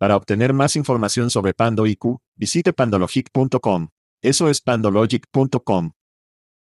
Para obtener más información sobre Pando IQ, visite pandologic.com. Eso es pandologic.com.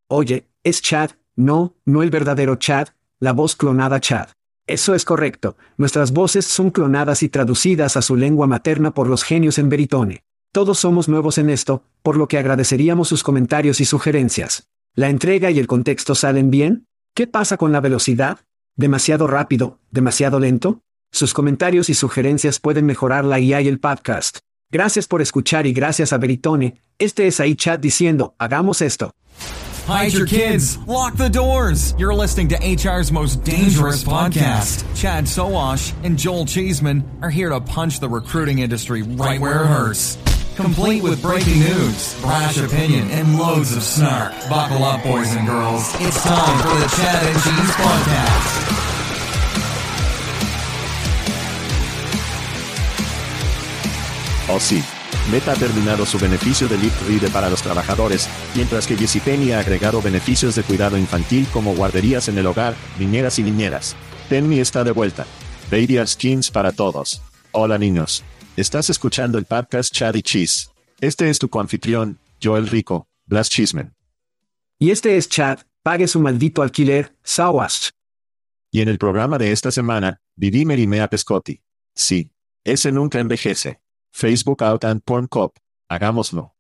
Oye, es Chad, no, no el verdadero Chad, la voz clonada Chad. Eso es correcto, nuestras voces son clonadas y traducidas a su lengua materna por los genios en Veritone. Todos somos nuevos en esto, por lo que agradeceríamos sus comentarios y sugerencias. ¿La entrega y el contexto salen bien? ¿Qué pasa con la velocidad? ¿Demasiado rápido? ¿Demasiado lento? Sus comentarios y sugerencias pueden mejorar la IA y el podcast. Gracias por escuchar y gracias a Veritone. Este es ahí chat diciendo, hagamos esto. Hide your kids. Lock the doors. You're listening to HR's most dangerous podcast. Chad Soash and Joel Cheeseman are here to punch the recruiting industry right where it hurts. Complete with breaking news, brash opinion, and loads of snark. Buckle up, boys and girls. It's time for the Chad and Cheese Podcast. Oh sí. Meta ha terminado su beneficio de Reader para los trabajadores, mientras que JCPenney ha agregado beneficios de cuidado infantil como guarderías en el hogar, niñeras y niñeras. Penny está de vuelta. Baby Skins para todos. Hola niños. Estás escuchando el podcast Chad y Cheese. Este es tu coanfitrión, Joel Rico, Blas Chismen. Y este es Chad, pague su maldito alquiler, Sawash. Y en el programa de esta semana, viví Merimea Pescotti. Sí. Ese nunca envejece. Facebook Out and Porn Cop. Hagámoslo.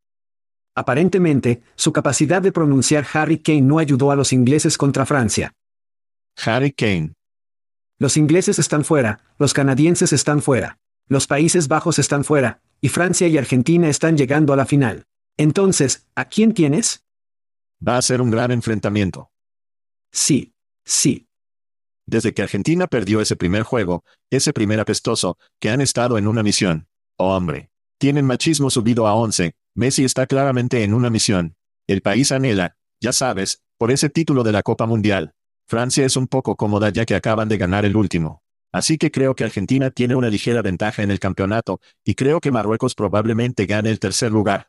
Aparentemente, su capacidad de pronunciar Harry Kane no ayudó a los ingleses contra Francia. Harry Kane. Los ingleses están fuera, los canadienses están fuera, los Países Bajos están fuera, y Francia y Argentina están llegando a la final. Entonces, ¿a quién tienes? Va a ser un gran enfrentamiento. Sí, sí. Desde que Argentina perdió ese primer juego, ese primer apestoso, que han estado en una misión. Oh hombre. Tienen machismo subido a 11, Messi está claramente en una misión. El país anhela, ya sabes, por ese título de la Copa Mundial. Francia es un poco cómoda ya que acaban de ganar el último. Así que creo que Argentina tiene una ligera ventaja en el campeonato, y creo que Marruecos probablemente gane el tercer lugar.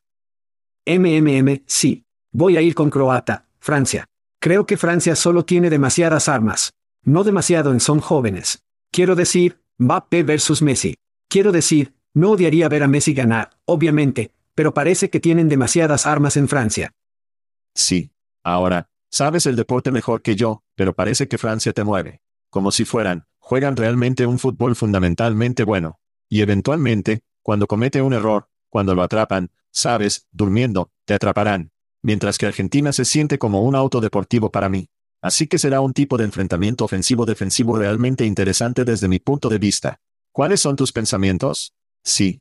MMM, sí. Voy a ir con Croata, Francia. Creo que Francia solo tiene demasiadas armas. No demasiado en son jóvenes. Quiero decir, Mbappé versus Messi. Quiero decir, no odiaría ver a Messi ganar, obviamente, pero parece que tienen demasiadas armas en Francia. Sí. Ahora, sabes el deporte mejor que yo, pero parece que Francia te mueve. Como si fueran, juegan realmente un fútbol fundamentalmente bueno. Y eventualmente, cuando comete un error, cuando lo atrapan, sabes, durmiendo, te atraparán. Mientras que Argentina se siente como un auto deportivo para mí. Así que será un tipo de enfrentamiento ofensivo-defensivo realmente interesante desde mi punto de vista. ¿Cuáles son tus pensamientos? Sí.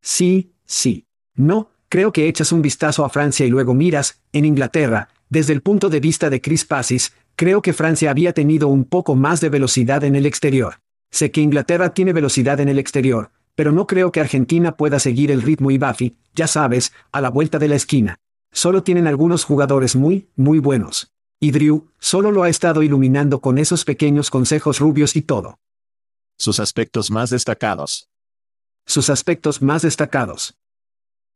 Sí, sí. No, creo que echas un vistazo a Francia y luego miras, en Inglaterra, desde el punto de vista de Chris Passis, creo que Francia había tenido un poco más de velocidad en el exterior. Sé que Inglaterra tiene velocidad en el exterior, pero no creo que Argentina pueda seguir el ritmo y Buffy, ya sabes, a la vuelta de la esquina. Solo tienen algunos jugadores muy, muy buenos. Y Drew, solo lo ha estado iluminando con esos pequeños consejos rubios y todo. Sus aspectos más destacados. Sus aspectos más destacados.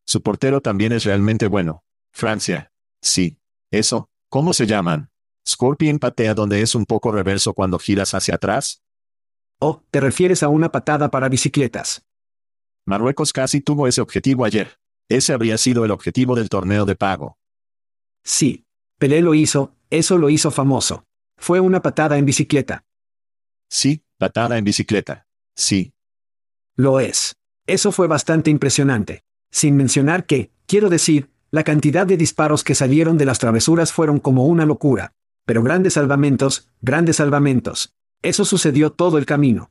Su portero también es realmente bueno. Francia. Sí. Eso, ¿cómo se llaman? Scorpion patea donde es un poco reverso cuando giras hacia atrás. Oh, te refieres a una patada para bicicletas. Marruecos casi tuvo ese objetivo ayer. Ese habría sido el objetivo del torneo de pago. Sí. Pelé lo hizo, eso lo hizo famoso. Fue una patada en bicicleta. Sí, patada en bicicleta. Sí. Lo es. Eso fue bastante impresionante. Sin mencionar que, quiero decir, la cantidad de disparos que salieron de las travesuras fueron como una locura. Pero grandes salvamentos, grandes salvamentos. Eso sucedió todo el camino.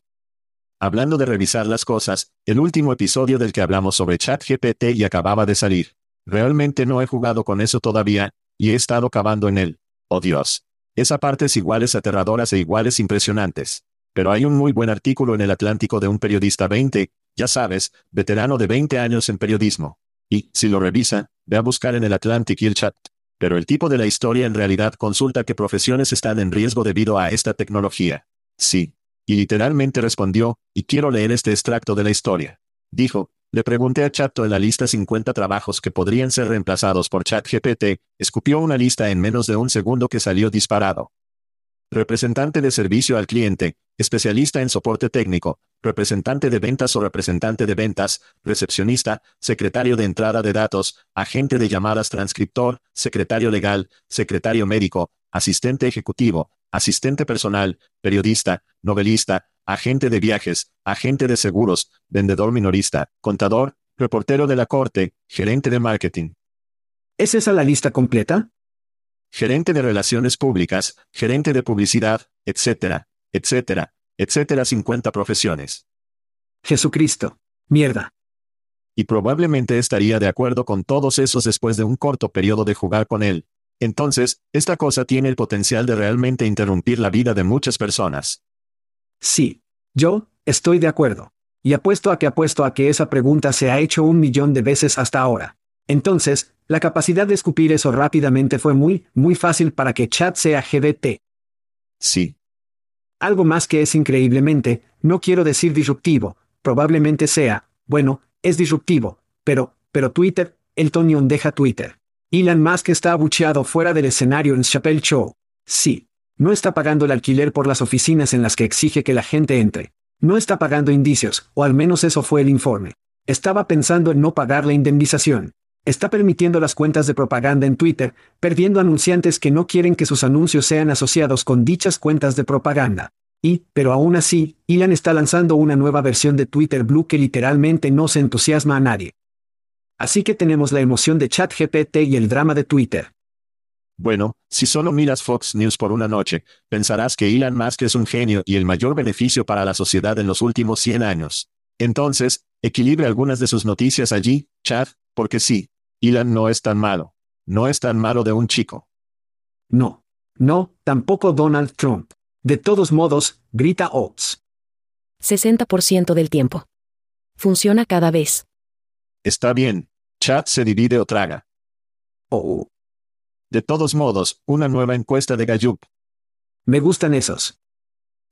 Hablando de revisar las cosas, el último episodio del que hablamos sobre ChatGPT y acababa de salir. Realmente no he jugado con eso todavía, y he estado cavando en él. Oh Dios. Esa parte es iguales aterradoras e iguales impresionantes. Pero hay un muy buen artículo en el Atlántico de un periodista 20, ya sabes, veterano de 20 años en periodismo. Y, si lo revisa, ve a buscar en el Atlantic y chat. Pero el tipo de la historia en realidad consulta qué profesiones están en riesgo debido a esta tecnología. Sí. Y literalmente respondió, y quiero leer este extracto de la historia. Dijo, le pregunté a Chato en la lista 50 trabajos que podrían ser reemplazados por ChatGPT, escupió una lista en menos de un segundo que salió disparado. Representante de servicio al cliente, especialista en soporte técnico, representante de ventas o representante de ventas, recepcionista, secretario de entrada de datos, agente de llamadas transcriptor, secretario legal, secretario médico, asistente ejecutivo, asistente personal, periodista, novelista, agente de viajes, agente de seguros, vendedor minorista, contador, reportero de la corte, gerente de marketing. ¿Es esa la lista completa? Gerente de relaciones públicas, gerente de publicidad, etcétera, etcétera, etcétera 50 profesiones. Jesucristo. Mierda. Y probablemente estaría de acuerdo con todos esos después de un corto periodo de jugar con él. Entonces, esta cosa tiene el potencial de realmente interrumpir la vida de muchas personas. Sí. Yo, estoy de acuerdo. Y apuesto a que apuesto a que esa pregunta se ha hecho un millón de veces hasta ahora. Entonces, la capacidad de escupir eso rápidamente fue muy, muy fácil para que chat sea GDT. Sí. Algo más que es increíblemente, no quiero decir disruptivo, probablemente sea, bueno, es disruptivo, pero, pero Twitter, el Tonion deja Twitter. Elon Musk está abucheado fuera del escenario en Chappelle Show. Sí. No está pagando el alquiler por las oficinas en las que exige que la gente entre. No está pagando indicios, o al menos eso fue el informe. Estaba pensando en no pagar la indemnización. Está permitiendo las cuentas de propaganda en Twitter, perdiendo anunciantes que no quieren que sus anuncios sean asociados con dichas cuentas de propaganda. Y, pero aún así, Elon está lanzando una nueva versión de Twitter Blue que literalmente no se entusiasma a nadie. Así que tenemos la emoción de ChatGPT y el drama de Twitter. Bueno, si solo miras Fox News por una noche, pensarás que Elon Musk es un genio y el mayor beneficio para la sociedad en los últimos 100 años. Entonces, equilibre algunas de sus noticias allí, Chad, porque sí, Elon no es tan malo. No es tan malo de un chico. No. No, tampoco Donald Trump. De todos modos, grita Oates. 60% del tiempo. Funciona cada vez. Está bien. Chat se divide o traga. Oh. De todos modos, una nueva encuesta de Gallup. Me gustan esos.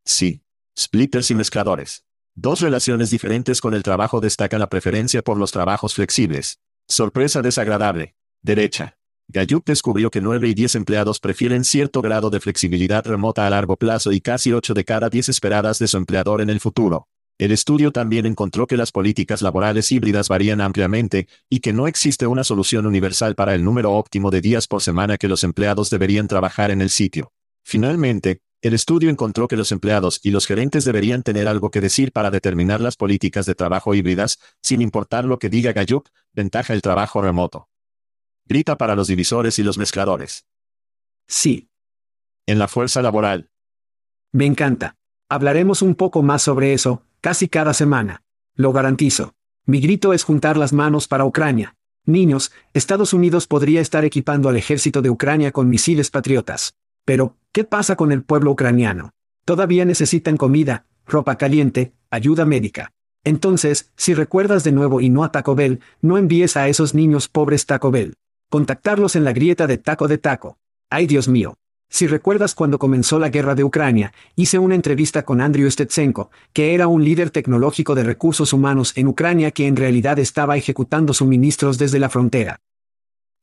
Sí. Splitters y mezcladores. Dos relaciones diferentes con el trabajo destacan la preferencia por los trabajos flexibles. Sorpresa desagradable. Derecha. Gallup descubrió que 9 y 10 empleados prefieren cierto grado de flexibilidad remota a largo plazo y casi 8 de cada 10 esperadas de su empleador en el futuro. El estudio también encontró que las políticas laborales híbridas varían ampliamente, y que no existe una solución universal para el número óptimo de días por semana que los empleados deberían trabajar en el sitio. Finalmente, el estudio encontró que los empleados y los gerentes deberían tener algo que decir para determinar las políticas de trabajo híbridas, sin importar lo que diga Gallup, ventaja el trabajo remoto. Grita para los divisores y los mezcladores. Sí. En la fuerza laboral. Me encanta. Hablaremos un poco más sobre eso, casi cada semana. Lo garantizo. Mi grito es juntar las manos para Ucrania. Niños, Estados Unidos podría estar equipando al ejército de Ucrania con misiles patriotas. Pero, ¿qué pasa con el pueblo ucraniano? Todavía necesitan comida, ropa caliente, ayuda médica. Entonces, si recuerdas de nuevo y no a Taco Bell, no envíes a esos niños pobres Taco Bell. Contactarlos en la grieta de Taco de Taco. Ay Dios mío. Si recuerdas cuando comenzó la guerra de Ucrania, hice una entrevista con Andrew Stetsenko, que era un líder tecnológico de recursos humanos en Ucrania que en realidad estaba ejecutando suministros desde la frontera.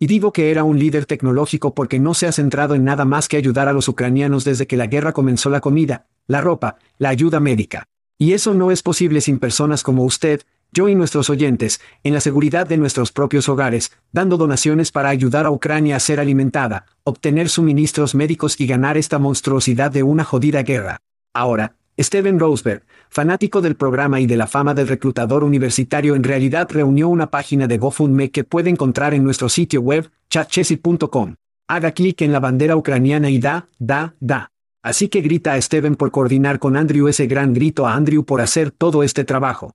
Y digo que era un líder tecnológico porque no se ha centrado en nada más que ayudar a los ucranianos desde que la guerra comenzó la comida, la ropa, la ayuda médica. Y eso no es posible sin personas como usted, yo y nuestros oyentes, en la seguridad de nuestros propios hogares, dando donaciones para ayudar a Ucrania a ser alimentada, obtener suministros médicos y ganar esta monstruosidad de una jodida guerra. Ahora, Steven Roseberg, fanático del programa y de la fama del reclutador universitario en realidad reunió una página de GoFundMe que puede encontrar en nuestro sitio web, chatchesi.com. Haga clic en la bandera ucraniana y da, da, da. Así que grita a Steven por coordinar con Andrew ese gran grito a Andrew por hacer todo este trabajo.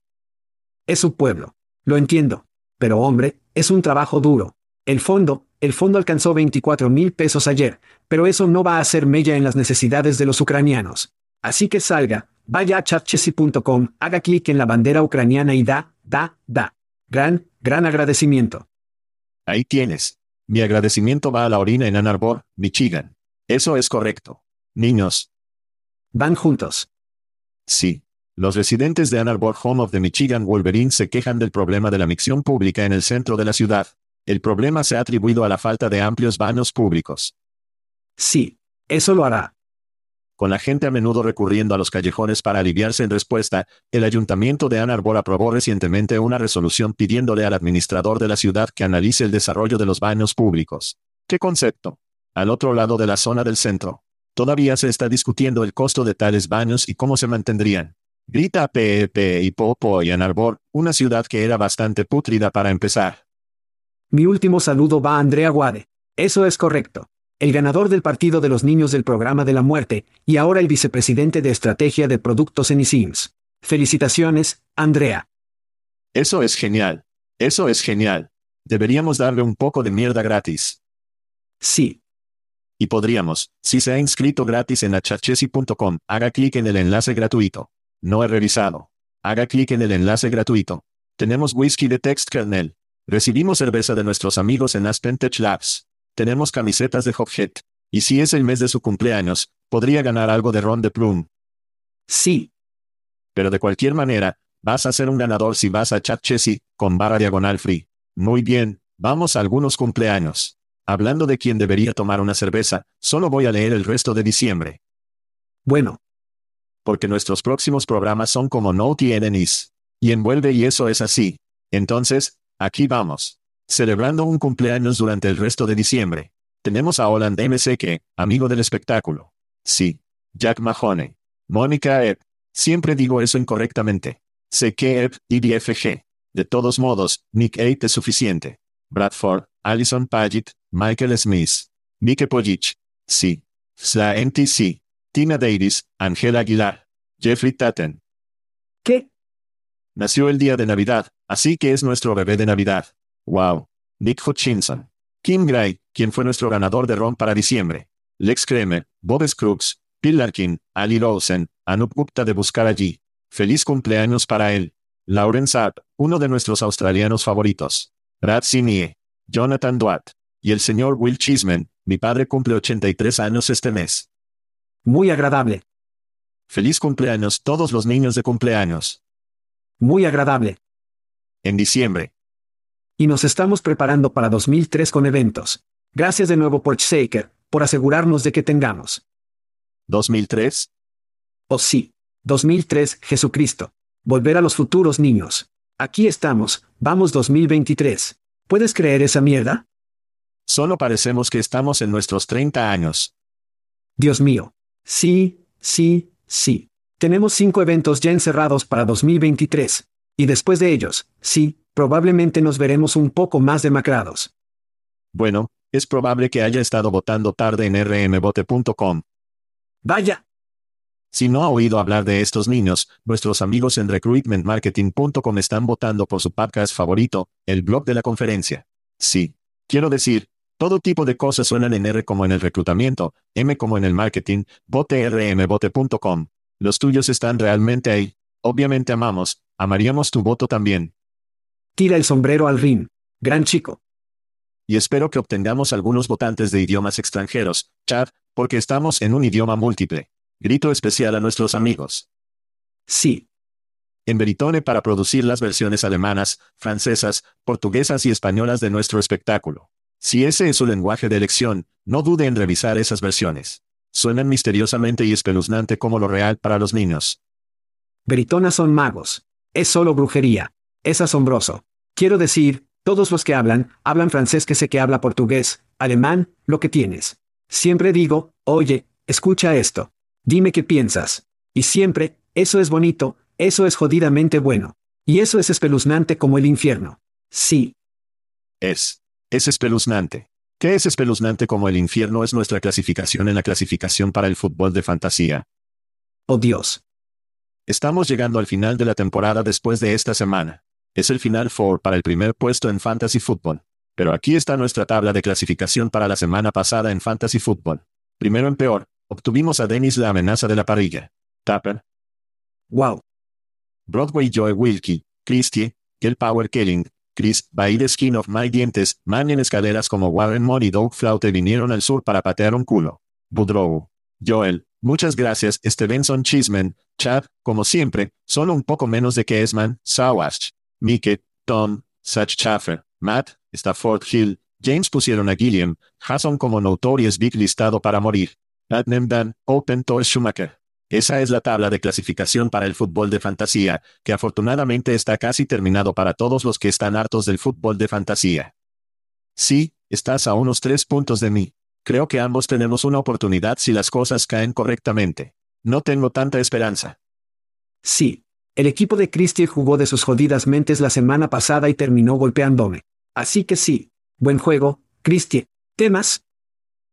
Es su pueblo. Lo entiendo. Pero hombre, es un trabajo duro. El fondo, el fondo alcanzó 24 mil pesos ayer, pero eso no va a hacer mella en las necesidades de los ucranianos. Así que salga, vaya a chatchesi.com, haga clic en la bandera ucraniana y da, da, da. Gran, gran agradecimiento. Ahí tienes. Mi agradecimiento va a la orina en Ann Arbor, Michigan. Eso es correcto. Niños. Van juntos. Sí. Los residentes de Ann Arbor Home of the Michigan Wolverine se quejan del problema de la micción pública en el centro de la ciudad. El problema se ha atribuido a la falta de amplios baños públicos. Sí. Eso lo hará. Con la gente a menudo recurriendo a los callejones para aliviarse en respuesta, el ayuntamiento de Ann Arbor aprobó recientemente una resolución pidiéndole al administrador de la ciudad que analice el desarrollo de los baños públicos. ¿Qué concepto? Al otro lado de la zona del centro. Todavía se está discutiendo el costo de tales baños y cómo se mantendrían. Grita PEP y Popo y Ann Arbor, una ciudad que era bastante putrida para empezar. Mi último saludo va a Andrea Guade. Eso es correcto el ganador del Partido de los Niños del Programa de la Muerte, y ahora el vicepresidente de Estrategia de Productos en eSIMS. Felicitaciones, Andrea. Eso es genial. Eso es genial. Deberíamos darle un poco de mierda gratis. Sí. Y podríamos, si se ha inscrito gratis en achachesi.com, haga clic en el enlace gratuito. No he revisado. Haga clic en el enlace gratuito. Tenemos whisky de Text Kernel. Recibimos cerveza de nuestros amigos en Aspen Tech Labs. Tenemos camisetas de Hophead. Y si es el mes de su cumpleaños, podría ganar algo de Ron de Plum. Sí. Pero de cualquier manera, vas a ser un ganador si vas a Chat Chessy, con barra diagonal free. Muy bien, vamos a algunos cumpleaños. Hablando de quién debería tomar una cerveza, solo voy a leer el resto de diciembre. Bueno. Porque nuestros próximos programas son como No tienen is. Y envuelve y eso es así. Entonces, aquí vamos. Celebrando un cumpleaños durante el resto de diciembre. Tenemos a Holland MSK, amigo del espectáculo. Sí. Jack Mahoney. Mónica Epp. Siempre digo eso incorrectamente. CK y DFG. De todos modos, Nick Eight es suficiente. Bradford, Alison Paget, Michael Smith. Mike Pojich. Sí. Sla NTC. Tina Davis, Angela Aguilar. Jeffrey Tatten. ¿Qué? Nació el día de Navidad, así que es nuestro bebé de Navidad. Wow. Nick Hutchinson. Kim Gray, quien fue nuestro ganador de ron para diciembre. Lex Kremer, Bob Scruggs, Bill Larkin, Ali Rosen, Anup Gupta de Buscar Allí. Feliz cumpleaños para él. Lauren Saab, uno de nuestros australianos favoritos. Brad Sinie. Jonathan Duat. Y el señor Will Chisman, mi padre cumple 83 años este mes. Muy agradable. Feliz cumpleaños todos los niños de cumpleaños. Muy agradable. En diciembre, y nos estamos preparando para 2003 con eventos. Gracias de nuevo por Shaker, por asegurarnos de que tengamos. ¿2003? Oh sí. 2003, Jesucristo. Volver a los futuros niños. Aquí estamos, vamos 2023. ¿Puedes creer esa mierda? Solo parecemos que estamos en nuestros 30 años. Dios mío. Sí, sí, sí. Tenemos cinco eventos ya encerrados para 2023. Y después de ellos, sí, probablemente nos veremos un poco más demacrados. Bueno, es probable que haya estado votando tarde en rmbote.com. Vaya. Si no ha oído hablar de estos niños, nuestros amigos en recruitmentmarketing.com están votando por su podcast favorito, el blog de la conferencia. Sí. Quiero decir, todo tipo de cosas suenan en R como en el reclutamiento, M como en el marketing, vote rmbote.com. Los tuyos están realmente ahí. Obviamente amamos, amaríamos tu voto también. Tira el sombrero al ring. Gran chico. Y espero que obtengamos algunos votantes de idiomas extranjeros, Chad, porque estamos en un idioma múltiple. Grito especial a nuestros amigos. Sí. En Veritone para producir las versiones alemanas, francesas, portuguesas y españolas de nuestro espectáculo. Si ese es su lenguaje de elección, no dude en revisar esas versiones. Suenan misteriosamente y espeluznante como lo real para los niños. Veritona son magos. Es solo brujería. Es asombroso. Quiero decir, todos los que hablan, hablan francés que sé que habla portugués, alemán, lo que tienes. Siempre digo, oye, escucha esto. Dime qué piensas. Y siempre, eso es bonito, eso es jodidamente bueno. Y eso es espeluznante como el infierno. Sí. Es. Es espeluznante. ¿Qué es espeluznante como el infierno es nuestra clasificación en la clasificación para el fútbol de fantasía? Oh Dios. Estamos llegando al final de la temporada después de esta semana. Es el final four para el primer puesto en Fantasy Football. Pero aquí está nuestra tabla de clasificación para la semana pasada en Fantasy Football. Primero en peor, obtuvimos a Dennis la amenaza de la parrilla. Tapper. Wow. Broadway Joe Wilkie, Christie, Kel Power Killing, Chris, the Skin of My Dientes, Man en escaleras como Warren Moore y Doug Flaute vinieron al sur para patear un culo. Budrow. Joel, muchas gracias Stevenson Chisman, Chad, como siempre, solo un poco menos de que Esman, Sawash, Mike, Tom, Sach Chaffer, Matt, Stafford Hill, James pusieron a Gilliam, Hasson como Notorious Big listado para morir. Adnem Dan, Open Tour Schumacher. Esa es la tabla de clasificación para el fútbol de fantasía, que afortunadamente está casi terminado para todos los que están hartos del fútbol de fantasía. Sí, estás a unos tres puntos de mí. Creo que ambos tenemos una oportunidad si las cosas caen correctamente. No tengo tanta esperanza. Sí. El equipo de Christie jugó de sus jodidas mentes la semana pasada y terminó golpeándome. Así que sí. Buen juego, Christie. ¿Temas?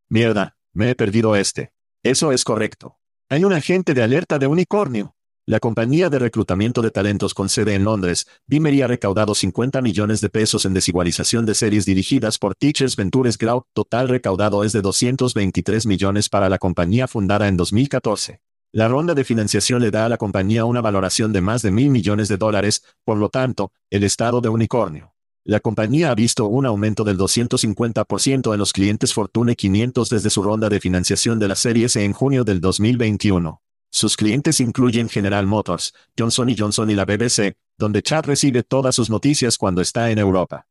Mierda, me he perdido este. Eso es correcto. Hay un agente de alerta de unicornio. La compañía de reclutamiento de talentos con sede en Londres, Bimery ha recaudado 50 millones de pesos en desigualización de series dirigidas por Teachers Ventures Grau. Total recaudado es de 223 millones para la compañía fundada en 2014. La ronda de financiación le da a la compañía una valoración de más de mil millones de dólares, por lo tanto, el estado de unicornio. La compañía ha visto un aumento del 250% en los clientes Fortune 500 desde su ronda de financiación de la serie S en junio del 2021. Sus clientes incluyen General Motors, Johnson Johnson y la BBC, donde Chad recibe todas sus noticias cuando está en Europa.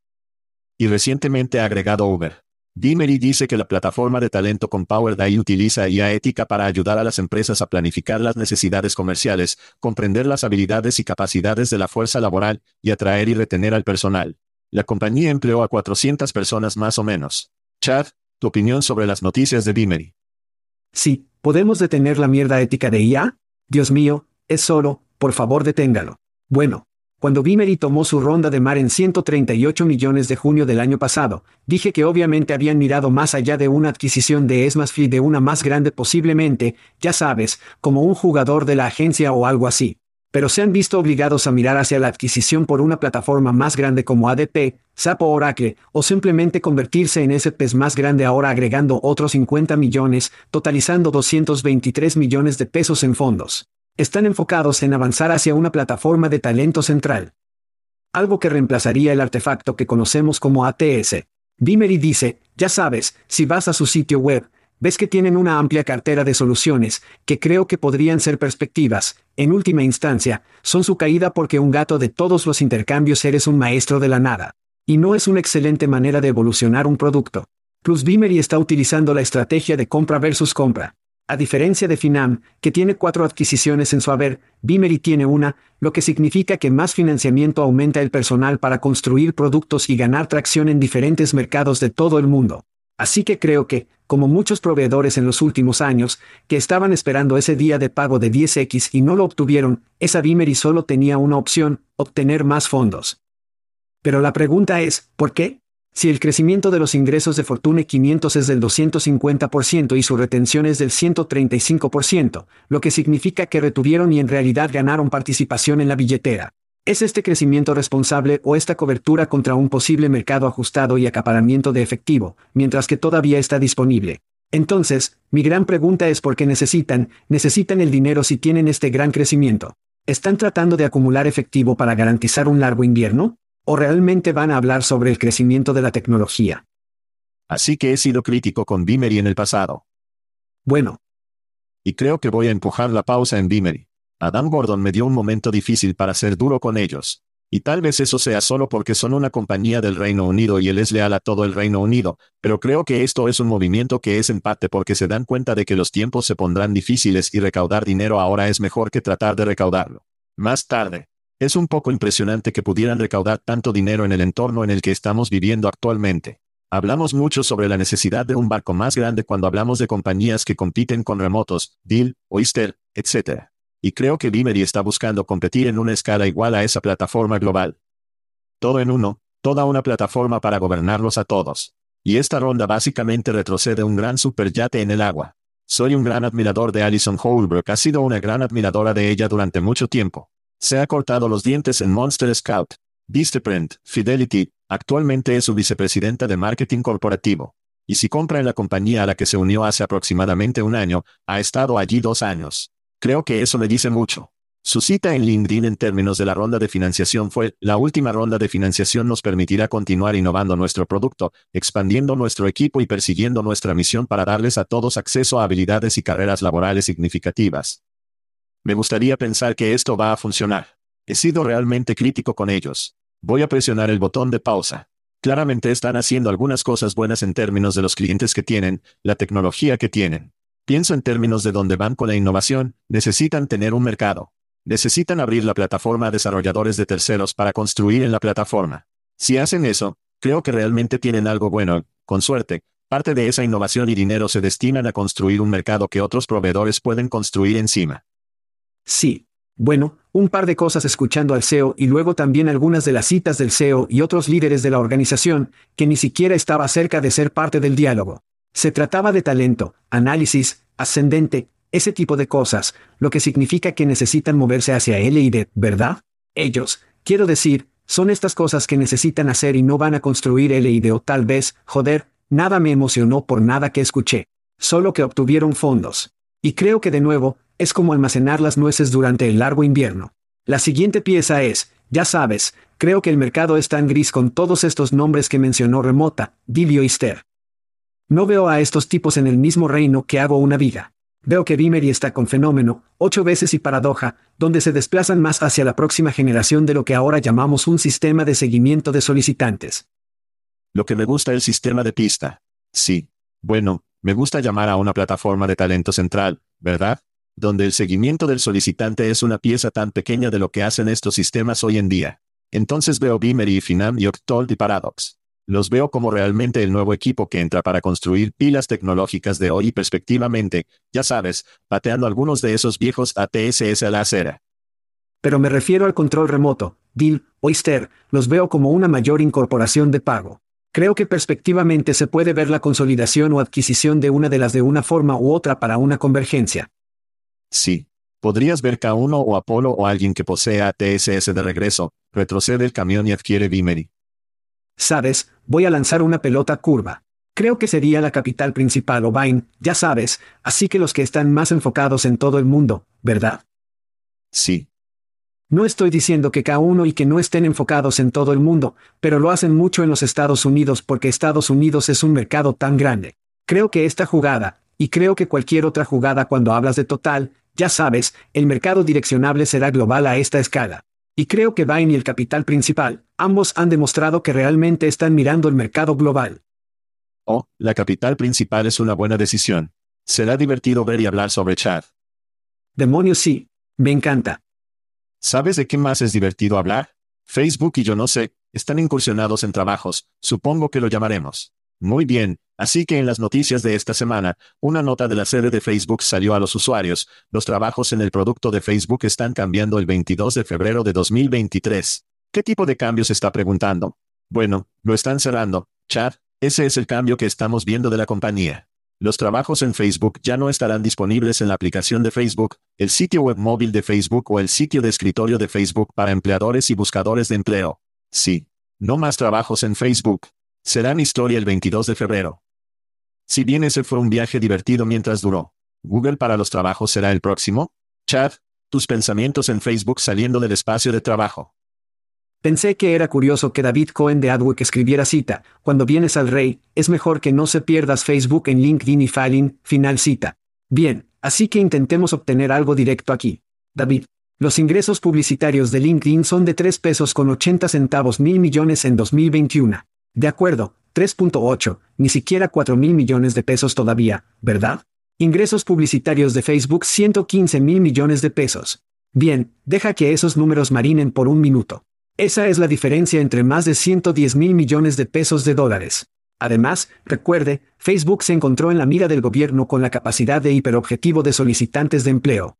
Y recientemente ha agregado Uber. Dimery dice que la plataforma de talento con Power DAI utiliza IA ética para ayudar a las empresas a planificar las necesidades comerciales, comprender las habilidades y capacidades de la fuerza laboral, y atraer y retener al personal. La compañía empleó a 400 personas más o menos. Chad, tu opinión sobre las noticias de Dimery. Sí, ¿podemos detener la mierda ética de IA? Dios mío, es solo, por favor deténgalo. Bueno, cuando Bimery tomó su ronda de mar en 138 millones de junio del año pasado, dije que obviamente habían mirado más allá de una adquisición de Esmasfi de una más grande posiblemente, ya sabes, como un jugador de la agencia o algo así. Pero se han visto obligados a mirar hacia la adquisición por una plataforma más grande como ADP, SAP o Oracle, o simplemente convertirse en ese pez más grande ahora agregando otros 50 millones, totalizando 223 millones de pesos en fondos están enfocados en avanzar hacia una plataforma de talento central. Algo que reemplazaría el artefacto que conocemos como ATS. Bimery dice, ya sabes, si vas a su sitio web, ves que tienen una amplia cartera de soluciones, que creo que podrían ser perspectivas, en última instancia, son su caída porque un gato de todos los intercambios eres un maestro de la nada. Y no es una excelente manera de evolucionar un producto. Plus Bimery está utilizando la estrategia de compra versus compra. A diferencia de Finam, que tiene cuatro adquisiciones en su haber, Bimery tiene una, lo que significa que más financiamiento aumenta el personal para construir productos y ganar tracción en diferentes mercados de todo el mundo. Así que creo que, como muchos proveedores en los últimos años, que estaban esperando ese día de pago de 10x y no lo obtuvieron, esa Bimery solo tenía una opción, obtener más fondos. Pero la pregunta es, ¿por qué? Si el crecimiento de los ingresos de Fortune 500 es del 250% y su retención es del 135%, lo que significa que retuvieron y en realidad ganaron participación en la billetera. ¿Es este crecimiento responsable o esta cobertura contra un posible mercado ajustado y acaparamiento de efectivo, mientras que todavía está disponible? Entonces, mi gran pregunta es por qué necesitan, necesitan el dinero si tienen este gran crecimiento. ¿Están tratando de acumular efectivo para garantizar un largo invierno? ¿O realmente van a hablar sobre el crecimiento de la tecnología? Así que he sido crítico con Bimery en el pasado. Bueno. Y creo que voy a empujar la pausa en Bimery. Adam Gordon me dio un momento difícil para ser duro con ellos. Y tal vez eso sea solo porque son una compañía del Reino Unido y él es leal a todo el Reino Unido, pero creo que esto es un movimiento que es en parte porque se dan cuenta de que los tiempos se pondrán difíciles y recaudar dinero ahora es mejor que tratar de recaudarlo. Más tarde, es un poco impresionante que pudieran recaudar tanto dinero en el entorno en el que estamos viviendo actualmente. Hablamos mucho sobre la necesidad de un barco más grande cuando hablamos de compañías que compiten con remotos, Deal, Oyster, etc. Y creo que Vimery está buscando competir en una escala igual a esa plataforma global. Todo en uno, toda una plataforma para gobernarlos a todos. Y esta ronda básicamente retrocede un gran superyate en el agua. Soy un gran admirador de Alison Holbrook, ha sido una gran admiradora de ella durante mucho tiempo. Se ha cortado los dientes en Monster Scout, Vistaprint, Fidelity, actualmente es su vicepresidenta de marketing corporativo. Y si compra en la compañía a la que se unió hace aproximadamente un año, ha estado allí dos años. Creo que eso le dice mucho. Su cita en LinkedIn en términos de la ronda de financiación fue, la última ronda de financiación nos permitirá continuar innovando nuestro producto, expandiendo nuestro equipo y persiguiendo nuestra misión para darles a todos acceso a habilidades y carreras laborales significativas. Me gustaría pensar que esto va a funcionar. He sido realmente crítico con ellos. Voy a presionar el botón de pausa. Claramente están haciendo algunas cosas buenas en términos de los clientes que tienen, la tecnología que tienen. Pienso en términos de dónde van con la innovación, necesitan tener un mercado. Necesitan abrir la plataforma a desarrolladores de terceros para construir en la plataforma. Si hacen eso, creo que realmente tienen algo bueno, con suerte, parte de esa innovación y dinero se destinan a construir un mercado que otros proveedores pueden construir encima. Sí. Bueno, un par de cosas escuchando al CEO y luego también algunas de las citas del CEO y otros líderes de la organización, que ni siquiera estaba cerca de ser parte del diálogo. Se trataba de talento, análisis, ascendente, ese tipo de cosas, lo que significa que necesitan moverse hacia L y D, ¿verdad? Ellos, quiero decir, son estas cosas que necesitan hacer y no van a construir L y o tal vez, joder, nada me emocionó por nada que escuché. Solo que obtuvieron fondos. Y creo que de nuevo, es como almacenar las nueces durante el largo invierno. La siguiente pieza es, ya sabes, creo que el mercado está en gris con todos estos nombres que mencionó Remota, Divio y Ster. No veo a estos tipos en el mismo reino que hago una viga. Veo que Vimery está con fenómeno, ocho veces y paradoja, donde se desplazan más hacia la próxima generación de lo que ahora llamamos un sistema de seguimiento de solicitantes. Lo que me gusta el sistema de pista. Sí. Bueno, me gusta llamar a una plataforma de talento central, ¿verdad? Donde el seguimiento del solicitante es una pieza tan pequeña de lo que hacen estos sistemas hoy en día. Entonces veo Vimery y Finam y Octold y Paradox. Los veo como realmente el nuevo equipo que entra para construir pilas tecnológicas de hoy y perspectivamente, ya sabes, pateando algunos de esos viejos ATSS a la acera. Pero me refiero al control remoto, DIL, Oyster, los veo como una mayor incorporación de pago. Creo que perspectivamente se puede ver la consolidación o adquisición de una de las de una forma u otra para una convergencia. Sí. Podrías ver K1 o Apolo o alguien que posea ATSS de regreso, retrocede el camión y adquiere Vimery. Sabes, voy a lanzar una pelota curva. Creo que sería la capital principal o Vine, ya sabes, así que los que están más enfocados en todo el mundo, ¿verdad? Sí. No estoy diciendo que K1 y que no estén enfocados en todo el mundo, pero lo hacen mucho en los Estados Unidos porque Estados Unidos es un mercado tan grande. Creo que esta jugada, y creo que cualquier otra jugada cuando hablas de total, ya sabes, el mercado direccionable será global a esta escala. Y creo que Vine y el capital principal, ambos han demostrado que realmente están mirando el mercado global. Oh, la capital principal es una buena decisión. Será divertido ver y hablar sobre Chad. Demonios sí. Me encanta. ¿Sabes de qué más es divertido hablar? Facebook y yo no sé, están incursionados en trabajos, supongo que lo llamaremos. Muy bien, así que en las noticias de esta semana, una nota de la sede de Facebook salió a los usuarios, los trabajos en el producto de Facebook están cambiando el 22 de febrero de 2023. ¿Qué tipo de cambios está preguntando? Bueno, lo están cerrando, chat, ese es el cambio que estamos viendo de la compañía. Los trabajos en Facebook ya no estarán disponibles en la aplicación de Facebook, el sitio web móvil de Facebook o el sitio de escritorio de Facebook para empleadores y buscadores de empleo. Sí. No más trabajos en Facebook. Serán historia el 22 de febrero. Si bien ese fue un viaje divertido mientras duró, ¿Google para los trabajos será el próximo? Chad, tus pensamientos en Facebook saliendo del espacio de trabajo. Pensé que era curioso que David Cohen de AdWeek escribiera cita, cuando vienes al rey, es mejor que no se pierdas Facebook en LinkedIn y Filing, final cita. Bien, así que intentemos obtener algo directo aquí. David. Los ingresos publicitarios de LinkedIn son de 3 pesos con 80 centavos mil millones en 2021. De acuerdo, 3.8, ni siquiera 4 mil millones de pesos todavía, ¿verdad? Ingresos publicitarios de Facebook 115 mil millones de pesos. Bien, deja que esos números marinen por un minuto. Esa es la diferencia entre más de 110 mil millones de pesos de dólares. Además, recuerde, Facebook se encontró en la mira del gobierno con la capacidad de hiperobjetivo de solicitantes de empleo.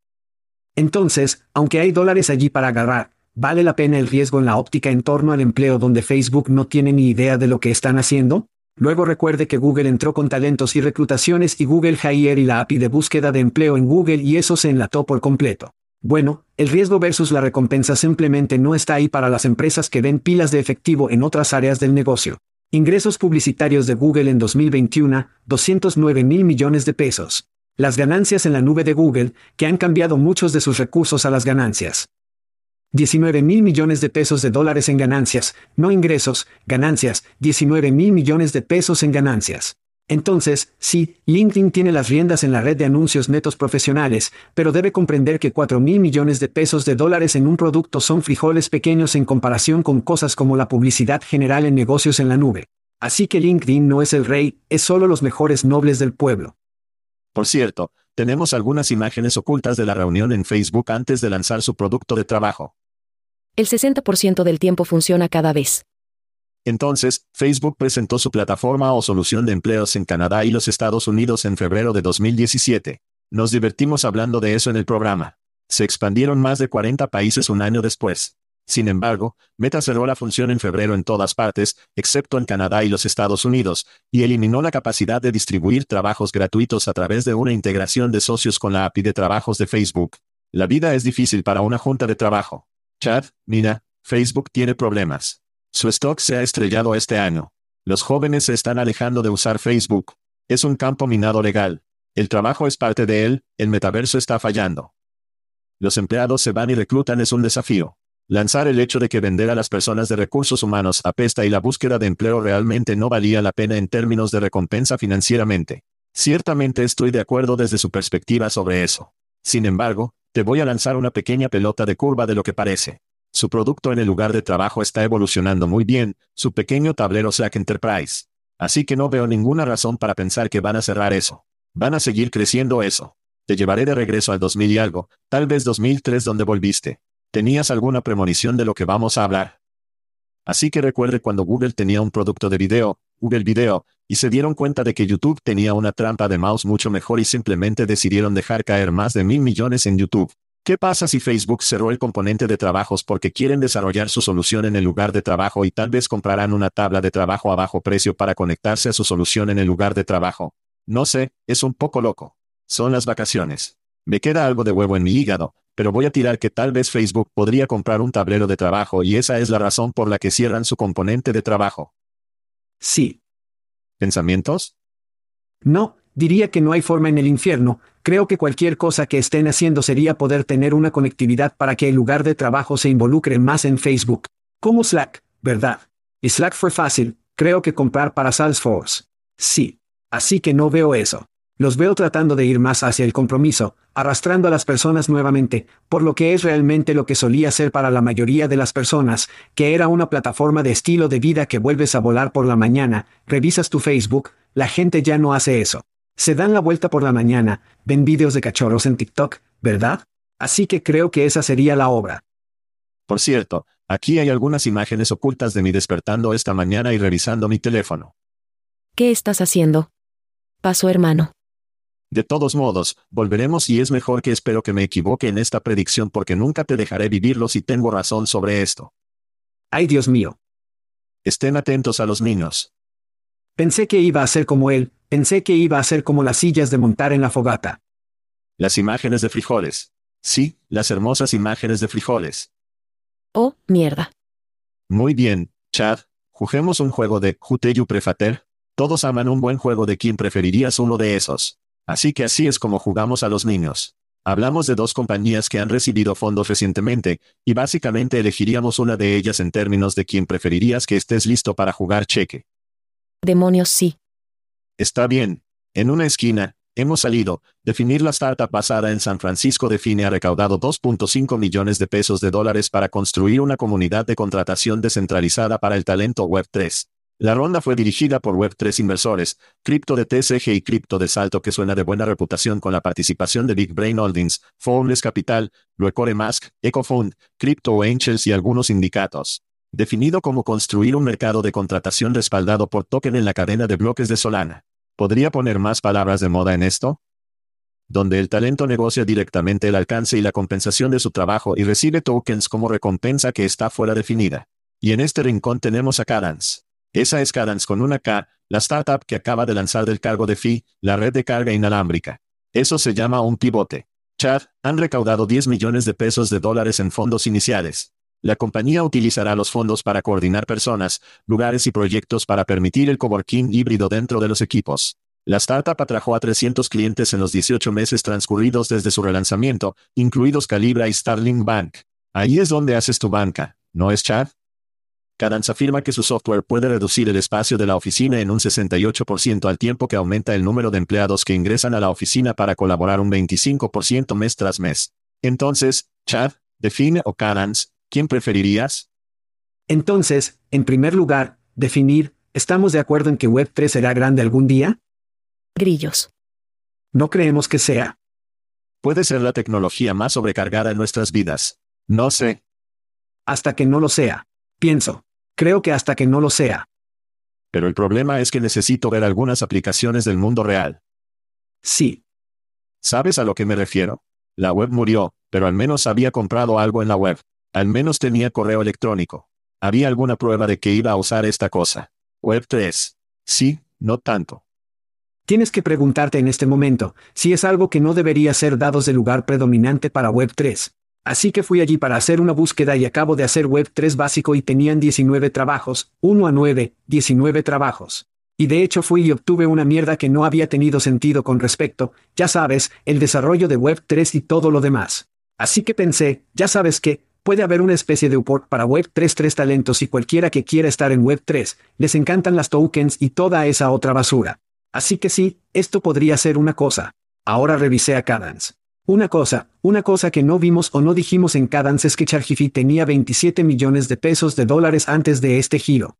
Entonces, aunque hay dólares allí para agarrar, ¿vale la pena el riesgo en la óptica en torno al empleo donde Facebook no tiene ni idea de lo que están haciendo? Luego recuerde que Google entró con talentos y reclutaciones y Google Hire y la API de búsqueda de empleo en Google y eso se enlató por completo. Bueno, el riesgo versus la recompensa simplemente no está ahí para las empresas que ven pilas de efectivo en otras áreas del negocio. Ingresos publicitarios de Google en 2021, 209 mil millones de pesos. Las ganancias en la nube de Google, que han cambiado muchos de sus recursos a las ganancias. 19 mil millones de pesos de dólares en ganancias, no ingresos, ganancias, 19 mil millones de pesos en ganancias. Entonces, sí, LinkedIn tiene las riendas en la red de anuncios netos profesionales, pero debe comprender que 4 mil millones de pesos de dólares en un producto son frijoles pequeños en comparación con cosas como la publicidad general en negocios en la nube. Así que LinkedIn no es el rey, es solo los mejores nobles del pueblo. Por cierto, tenemos algunas imágenes ocultas de la reunión en Facebook antes de lanzar su producto de trabajo. El 60% del tiempo funciona cada vez. Entonces, Facebook presentó su plataforma o solución de empleos en Canadá y los Estados Unidos en febrero de 2017. Nos divertimos hablando de eso en el programa. Se expandieron más de 40 países un año después. Sin embargo, Meta cerró la función en febrero en todas partes, excepto en Canadá y los Estados Unidos, y eliminó la capacidad de distribuir trabajos gratuitos a través de una integración de socios con la API de trabajos de Facebook. La vida es difícil para una junta de trabajo. Chad, mira, Facebook tiene problemas. Su stock se ha estrellado este año. Los jóvenes se están alejando de usar Facebook. Es un campo minado legal. El trabajo es parte de él, el metaverso está fallando. Los empleados se van y reclutan es un desafío. Lanzar el hecho de que vender a las personas de recursos humanos apesta y la búsqueda de empleo realmente no valía la pena en términos de recompensa financieramente. Ciertamente estoy de acuerdo desde su perspectiva sobre eso. Sin embargo, te voy a lanzar una pequeña pelota de curva de lo que parece. Su producto en el lugar de trabajo está evolucionando muy bien, su pequeño tablero Slack Enterprise. Así que no veo ninguna razón para pensar que van a cerrar eso. Van a seguir creciendo eso. Te llevaré de regreso al 2000 y algo, tal vez 2003 donde volviste. ¿Tenías alguna premonición de lo que vamos a hablar? Así que recuerde cuando Google tenía un producto de video, Google Video, y se dieron cuenta de que YouTube tenía una trampa de mouse mucho mejor y simplemente decidieron dejar caer más de mil millones en YouTube. ¿Qué pasa si Facebook cerró el componente de trabajos porque quieren desarrollar su solución en el lugar de trabajo y tal vez comprarán una tabla de trabajo a bajo precio para conectarse a su solución en el lugar de trabajo? No sé, es un poco loco. Son las vacaciones. Me queda algo de huevo en mi hígado, pero voy a tirar que tal vez Facebook podría comprar un tablero de trabajo y esa es la razón por la que cierran su componente de trabajo. Sí. ¿Pensamientos? No, diría que no hay forma en el infierno, creo que cualquier cosa que estén haciendo sería poder tener una conectividad para que el lugar de trabajo se involucre más en Facebook. Como Slack, ¿verdad? Y Slack fue fácil, creo que comprar para Salesforce. Sí. Así que no veo eso. Los veo tratando de ir más hacia el compromiso, arrastrando a las personas nuevamente, por lo que es realmente lo que solía ser para la mayoría de las personas, que era una plataforma de estilo de vida que vuelves a volar por la mañana, revisas tu Facebook, la gente ya no hace eso. Se dan la vuelta por la mañana, ven vídeos de cachorros en TikTok, ¿verdad? Así que creo que esa sería la obra. Por cierto, aquí hay algunas imágenes ocultas de mí despertando esta mañana y revisando mi teléfono. ¿Qué estás haciendo? Paso hermano. De todos modos, volveremos y es mejor que espero que me equivoque en esta predicción porque nunca te dejaré vivirlo si tengo razón sobre esto. Ay Dios mío. Estén atentos a los niños. Pensé que iba a ser como él, pensé que iba a ser como las sillas de montar en la fogata. Las imágenes de frijoles. Sí, las hermosas imágenes de frijoles. Oh, mierda. Muy bien, Chad, juguemos un juego de Juteyu Prefater. Todos aman un buen juego de quién preferirías uno de esos. Así que así es como jugamos a los niños. Hablamos de dos compañías que han recibido fondos recientemente, y básicamente elegiríamos una de ellas en términos de quién preferirías que estés listo para jugar cheque. Demonios sí. Está bien. En una esquina, hemos salido, definir la startup basada en San Francisco define ha recaudado 2.5 millones de pesos de dólares para construir una comunidad de contratación descentralizada para el talento Web3. La ronda fue dirigida por Web3 inversores, Crypto de TSG y Crypto de Salto que suena de buena reputación con la participación de Big Brain Holdings, Formless Capital, Luecore Mask, EcoFund, Crypto Angels y algunos sindicatos. Definido como construir un mercado de contratación respaldado por token en la cadena de bloques de Solana. ¿Podría poner más palabras de moda en esto? donde el talento negocia directamente el alcance y la compensación de su trabajo y recibe tokens como recompensa que está fuera definida. Y en este rincón tenemos a Cadence. Esa es Cadence con una K, la startup que acaba de lanzar del cargo de fee, la red de carga inalámbrica. Eso se llama un pivote. Chad, han recaudado 10 millones de pesos de dólares en fondos iniciales. La compañía utilizará los fondos para coordinar personas, lugares y proyectos para permitir el coworking híbrido dentro de los equipos. La startup atrajo a 300 clientes en los 18 meses transcurridos desde su relanzamiento, incluidos Calibra y Starling Bank. Ahí es donde haces tu banca, ¿no es Chad? Cadence afirma que su software puede reducir el espacio de la oficina en un 68% al tiempo que aumenta el número de empleados que ingresan a la oficina para colaborar un 25% mes tras mes. Entonces, Chad, define o Cadence, ¿quién preferirías? Entonces, en primer lugar, definir, ¿estamos de acuerdo en que Web3 será grande algún día? Grillos. No creemos que sea. Puede ser la tecnología más sobrecargada en nuestras vidas. No sé. Hasta que no lo sea. Pienso. Creo que hasta que no lo sea. Pero el problema es que necesito ver algunas aplicaciones del mundo real. Sí. ¿Sabes a lo que me refiero? La web murió, pero al menos había comprado algo en la web. Al menos tenía correo electrónico. Había alguna prueba de que iba a usar esta cosa. Web 3. Sí, no tanto. Tienes que preguntarte en este momento si es algo que no debería ser dados de lugar predominante para Web 3. Así que fui allí para hacer una búsqueda y acabo de hacer Web 3 básico y tenían 19 trabajos, 1 a 9, 19 trabajos. Y de hecho fui y obtuve una mierda que no había tenido sentido con respecto, ya sabes, el desarrollo de Web 3 y todo lo demás. Así que pensé, ya sabes que, Puede haber una especie de uport para Web 3.3 talentos y cualquiera que quiera estar en Web 3, les encantan las tokens y toda esa otra basura. Así que sí, esto podría ser una cosa. Ahora revisé a Cadence. Una cosa, una cosa que no vimos o no dijimos en Cadence es que Chargifi tenía 27 millones de pesos de dólares antes de este giro.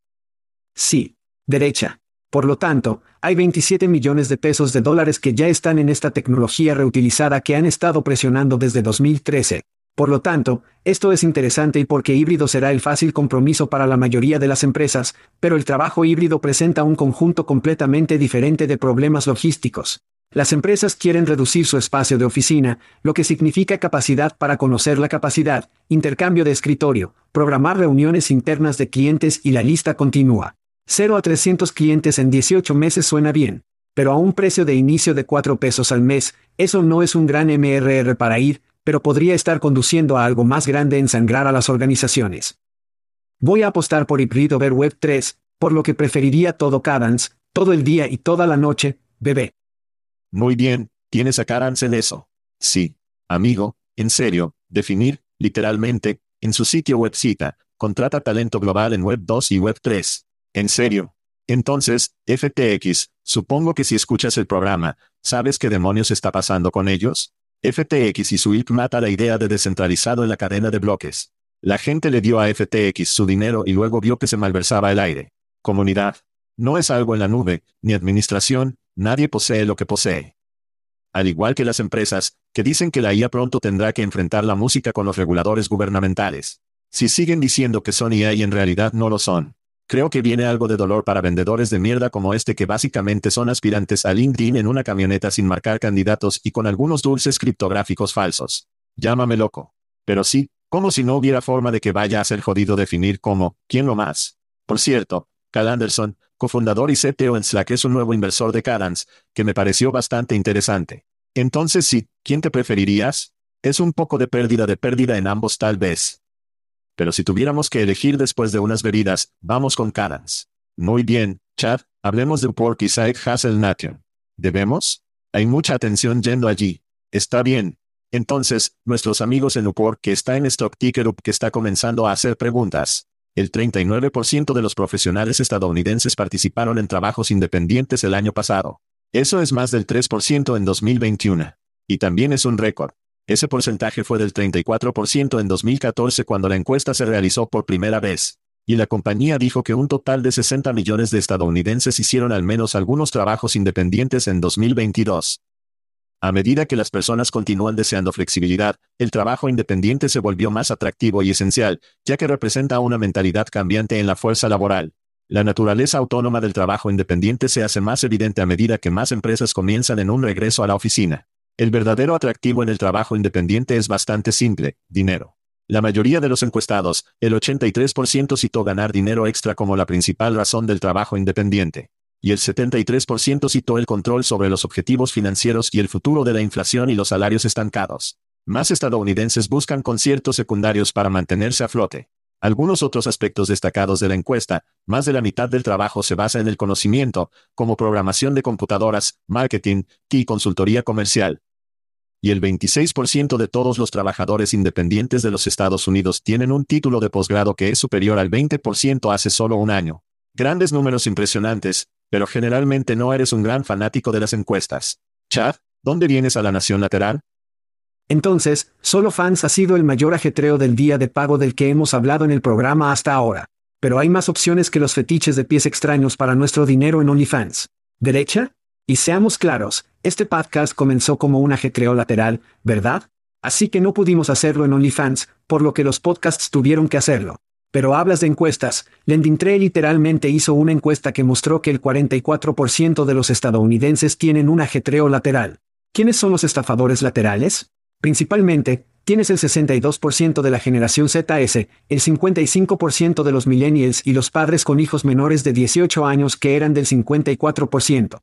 Sí. Derecha. Por lo tanto, hay 27 millones de pesos de dólares que ya están en esta tecnología reutilizada que han estado presionando desde 2013. Por lo tanto, esto es interesante y porque híbrido será el fácil compromiso para la mayoría de las empresas, pero el trabajo híbrido presenta un conjunto completamente diferente de problemas logísticos. Las empresas quieren reducir su espacio de oficina, lo que significa capacidad para conocer la capacidad, intercambio de escritorio, programar reuniones internas de clientes y la lista continúa. 0 a 300 clientes en 18 meses suena bien. Pero a un precio de inicio de 4 pesos al mes, eso no es un gran MRR para ir, pero podría estar conduciendo a algo más grande en sangrar a las organizaciones. Voy a apostar por híbrido ver Web 3, por lo que preferiría todo Cadence, todo el día y toda la noche, bebé. Muy bien, tienes a Cadence en eso. Sí. Amigo, en serio, definir, literalmente, en su sitio web cita, contrata talento global en Web 2 y Web 3. En serio. Entonces, FTX, supongo que si escuchas el programa, ¿sabes qué demonios está pasando con ellos? FTX y su IP mata la idea de descentralizado en la cadena de bloques. La gente le dio a FTX su dinero y luego vio que se malversaba el aire. Comunidad. No es algo en la nube, ni administración, nadie posee lo que posee. Al igual que las empresas, que dicen que la IA pronto tendrá que enfrentar la música con los reguladores gubernamentales. Si siguen diciendo que son IA y en realidad no lo son. Creo que viene algo de dolor para vendedores de mierda como este que básicamente son aspirantes a LinkedIn en una camioneta sin marcar candidatos y con algunos dulces criptográficos falsos. Llámame loco. Pero sí, como si no hubiera forma de que vaya a ser jodido definir cómo, quién lo más. Por cierto, Cal Anderson, cofundador y CTO en Slack es un nuevo inversor de Cadence, que me pareció bastante interesante. Entonces sí, ¿quién te preferirías? Es un poco de pérdida de pérdida en ambos tal vez. Pero si tuviéramos que elegir después de unas bebidas, vamos con Cadence. Muy bien, Chad, hablemos de Upwork y Side Hustle Nation. ¿Debemos? Hay mucha atención yendo allí. Está bien. Entonces, nuestros amigos en Upwork que está en Stock Ticker Up que está comenzando a hacer preguntas. El 39% de los profesionales estadounidenses participaron en trabajos independientes el año pasado. Eso es más del 3% en 2021. Y también es un récord. Ese porcentaje fue del 34% en 2014 cuando la encuesta se realizó por primera vez. Y la compañía dijo que un total de 60 millones de estadounidenses hicieron al menos algunos trabajos independientes en 2022. A medida que las personas continúan deseando flexibilidad, el trabajo independiente se volvió más atractivo y esencial, ya que representa una mentalidad cambiante en la fuerza laboral. La naturaleza autónoma del trabajo independiente se hace más evidente a medida que más empresas comienzan en un regreso a la oficina. El verdadero atractivo en el trabajo independiente es bastante simple, dinero. La mayoría de los encuestados, el 83% citó ganar dinero extra como la principal razón del trabajo independiente. Y el 73% citó el control sobre los objetivos financieros y el futuro de la inflación y los salarios estancados. Más estadounidenses buscan conciertos secundarios para mantenerse a flote. Algunos otros aspectos destacados de la encuesta, más de la mitad del trabajo se basa en el conocimiento, como programación de computadoras, marketing y consultoría comercial. Y el 26% de todos los trabajadores independientes de los Estados Unidos tienen un título de posgrado que es superior al 20% hace solo un año. Grandes números impresionantes, pero generalmente no eres un gran fanático de las encuestas. Chad, ¿dónde vienes a la nación lateral? Entonces, solo fans ha sido el mayor ajetreo del día de pago del que hemos hablado en el programa hasta ahora. Pero hay más opciones que los fetiches de pies extraños para nuestro dinero en OnlyFans. ¿Derecha? Y seamos claros, este podcast comenzó como un ajetreo lateral, ¿verdad? Así que no pudimos hacerlo en OnlyFans, por lo que los podcasts tuvieron que hacerlo. Pero hablas de encuestas, LendingTree literalmente hizo una encuesta que mostró que el 44% de los estadounidenses tienen un ajetreo lateral. ¿Quiénes son los estafadores laterales? Principalmente, tienes el 62% de la generación ZS, el 55% de los millennials y los padres con hijos menores de 18 años que eran del 54%.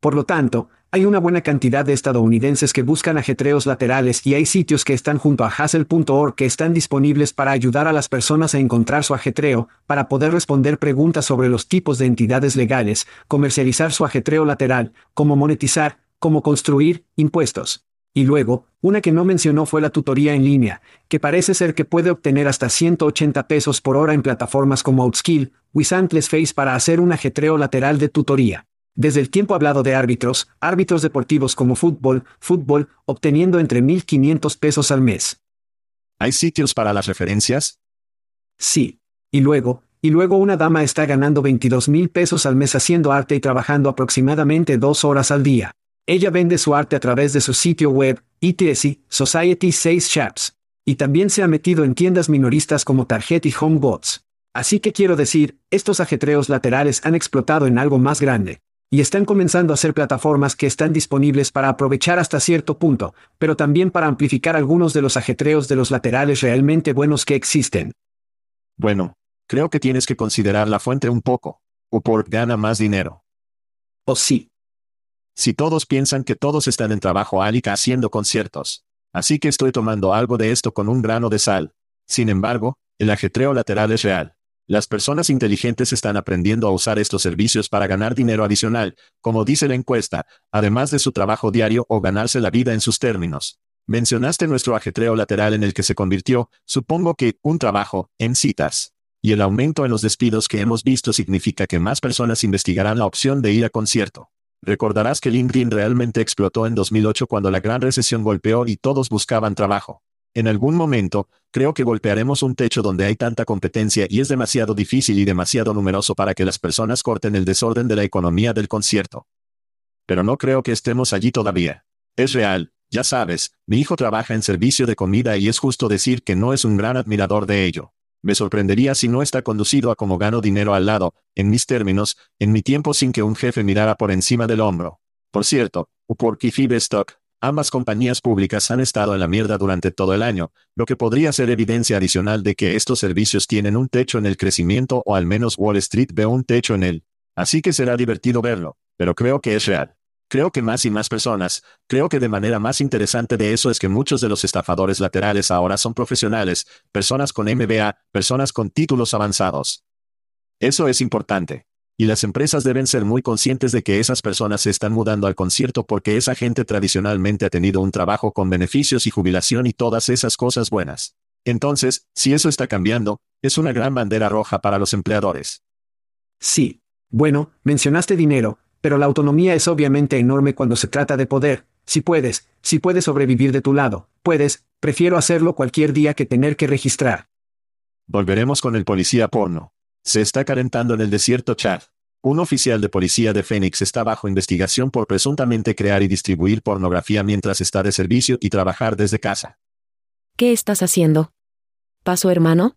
Por lo tanto, hay una buena cantidad de estadounidenses que buscan ajetreos laterales y hay sitios que están junto a Hassel.org que están disponibles para ayudar a las personas a encontrar su ajetreo, para poder responder preguntas sobre los tipos de entidades legales, comercializar su ajetreo lateral, cómo monetizar, cómo construir, impuestos. Y luego, una que no mencionó fue la tutoría en línea, que parece ser que puede obtener hasta 180 pesos por hora en plataformas como Outskill, Wisantless Face para hacer un ajetreo lateral de tutoría. Desde el tiempo hablado de árbitros, árbitros deportivos como fútbol, fútbol, obteniendo entre 1.500 pesos al mes. ¿Hay sitios para las referencias? Sí. Y luego, y luego una dama está ganando 22 mil pesos al mes haciendo arte y trabajando aproximadamente dos horas al día. Ella vende su arte a través de su sitio web, ETSI, Society 6 Shops. Y también se ha metido en tiendas minoristas como Target y HomeBots. Así que quiero decir, estos ajetreos laterales han explotado en algo más grande. Y están comenzando a ser plataformas que están disponibles para aprovechar hasta cierto punto, pero también para amplificar algunos de los ajetreos de los laterales realmente buenos que existen. Bueno, creo que tienes que considerar la fuente un poco. Upwork gana más dinero. O sí. Si todos piensan que todos están en trabajo álica haciendo conciertos. Así que estoy tomando algo de esto con un grano de sal. Sin embargo, el ajetreo lateral es real. Las personas inteligentes están aprendiendo a usar estos servicios para ganar dinero adicional, como dice la encuesta, además de su trabajo diario o ganarse la vida en sus términos. Mencionaste nuestro ajetreo lateral en el que se convirtió, supongo que, un trabajo, en citas. Y el aumento en los despidos que hemos visto significa que más personas investigarán la opción de ir a concierto. Recordarás que LinkedIn realmente explotó en 2008 cuando la gran recesión golpeó y todos buscaban trabajo. En algún momento, creo que golpearemos un techo donde hay tanta competencia y es demasiado difícil y demasiado numeroso para que las personas corten el desorden de la economía del concierto. Pero no creo que estemos allí todavía. Es real, ya sabes, mi hijo trabaja en servicio de comida y es justo decir que no es un gran admirador de ello. Me sorprendería si no está conducido a como gano dinero al lado, en mis términos, en mi tiempo sin que un jefe mirara por encima del hombro. Por cierto, Upwork y Fibestock, ambas compañías públicas han estado en la mierda durante todo el año, lo que podría ser evidencia adicional de que estos servicios tienen un techo en el crecimiento o al menos Wall Street ve un techo en él. Así que será divertido verlo, pero creo que es real. Creo que más y más personas, creo que de manera más interesante de eso es que muchos de los estafadores laterales ahora son profesionales, personas con MBA, personas con títulos avanzados. Eso es importante. Y las empresas deben ser muy conscientes de que esas personas se están mudando al concierto porque esa gente tradicionalmente ha tenido un trabajo con beneficios y jubilación y todas esas cosas buenas. Entonces, si eso está cambiando, es una gran bandera roja para los empleadores. Sí. Bueno, mencionaste dinero, pero la autonomía es obviamente enorme cuando se trata de poder. Si puedes, si puedes sobrevivir de tu lado, puedes, prefiero hacerlo cualquier día que tener que registrar. Volveremos con el policía porno. Se está calentando en el desierto Chad. Un oficial de policía de Phoenix está bajo investigación por presuntamente crear y distribuir pornografía mientras está de servicio y trabajar desde casa. ¿Qué estás haciendo? ¿Paso hermano?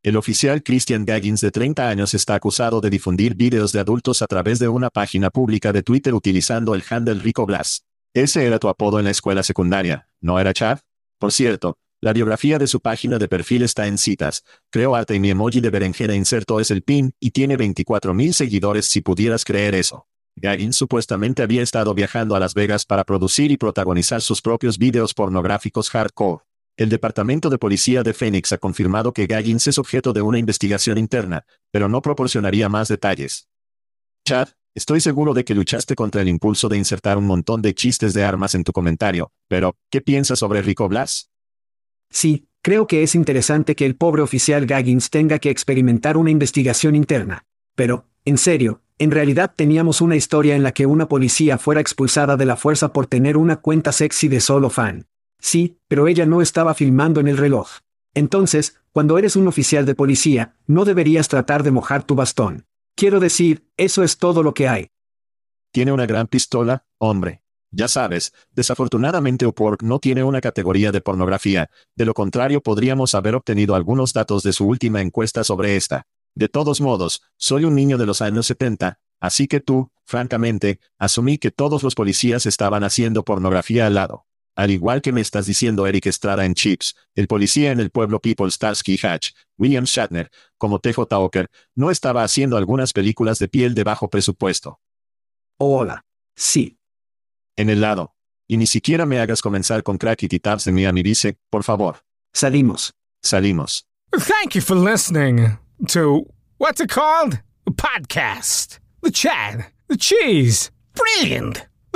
El oficial Christian Gaggins de 30 años está acusado de difundir vídeos de adultos a través de una página pública de Twitter utilizando el handle Rico Glass. Ese era tu apodo en la escuela secundaria, ¿no era Chad? Por cierto, la biografía de su página de perfil está en citas. Creo arte y mi emoji de berenjena inserto es el pin y tiene 24.000 seguidores si pudieras creer eso. Gaggins supuestamente había estado viajando a Las Vegas para producir y protagonizar sus propios videos pornográficos hardcore. El Departamento de Policía de Phoenix ha confirmado que Gaggins es objeto de una investigación interna, pero no proporcionaría más detalles. Chad, estoy seguro de que luchaste contra el impulso de insertar un montón de chistes de armas en tu comentario, pero, ¿qué piensas sobre Rico Blas? Sí, creo que es interesante que el pobre oficial Gaggins tenga que experimentar una investigación interna. Pero, en serio, en realidad teníamos una historia en la que una policía fuera expulsada de la fuerza por tener una cuenta sexy de solo fan. Sí, pero ella no estaba filmando en el reloj. Entonces, cuando eres un oficial de policía, no deberías tratar de mojar tu bastón. Quiero decir, eso es todo lo que hay. Tiene una gran pistola, hombre. Ya sabes, desafortunadamente Upwork no tiene una categoría de pornografía, de lo contrario podríamos haber obtenido algunos datos de su última encuesta sobre esta. De todos modos, soy un niño de los años 70, así que tú, francamente, asumí que todos los policías estaban haciendo pornografía al lado. Al igual que me estás diciendo Eric Estrada en Chips, el policía en el pueblo People Starsky Hatch, William Shatner, como TJ Oker, no estaba haciendo algunas películas de piel de bajo presupuesto. Hola. Sí. En el lado. Y ni siquiera me hagas comenzar con crack y titabs de Miami dice, por favor. Salimos. Salimos. Thank you for listening to what's it called? A podcast. The chat. The cheese. Brilliant.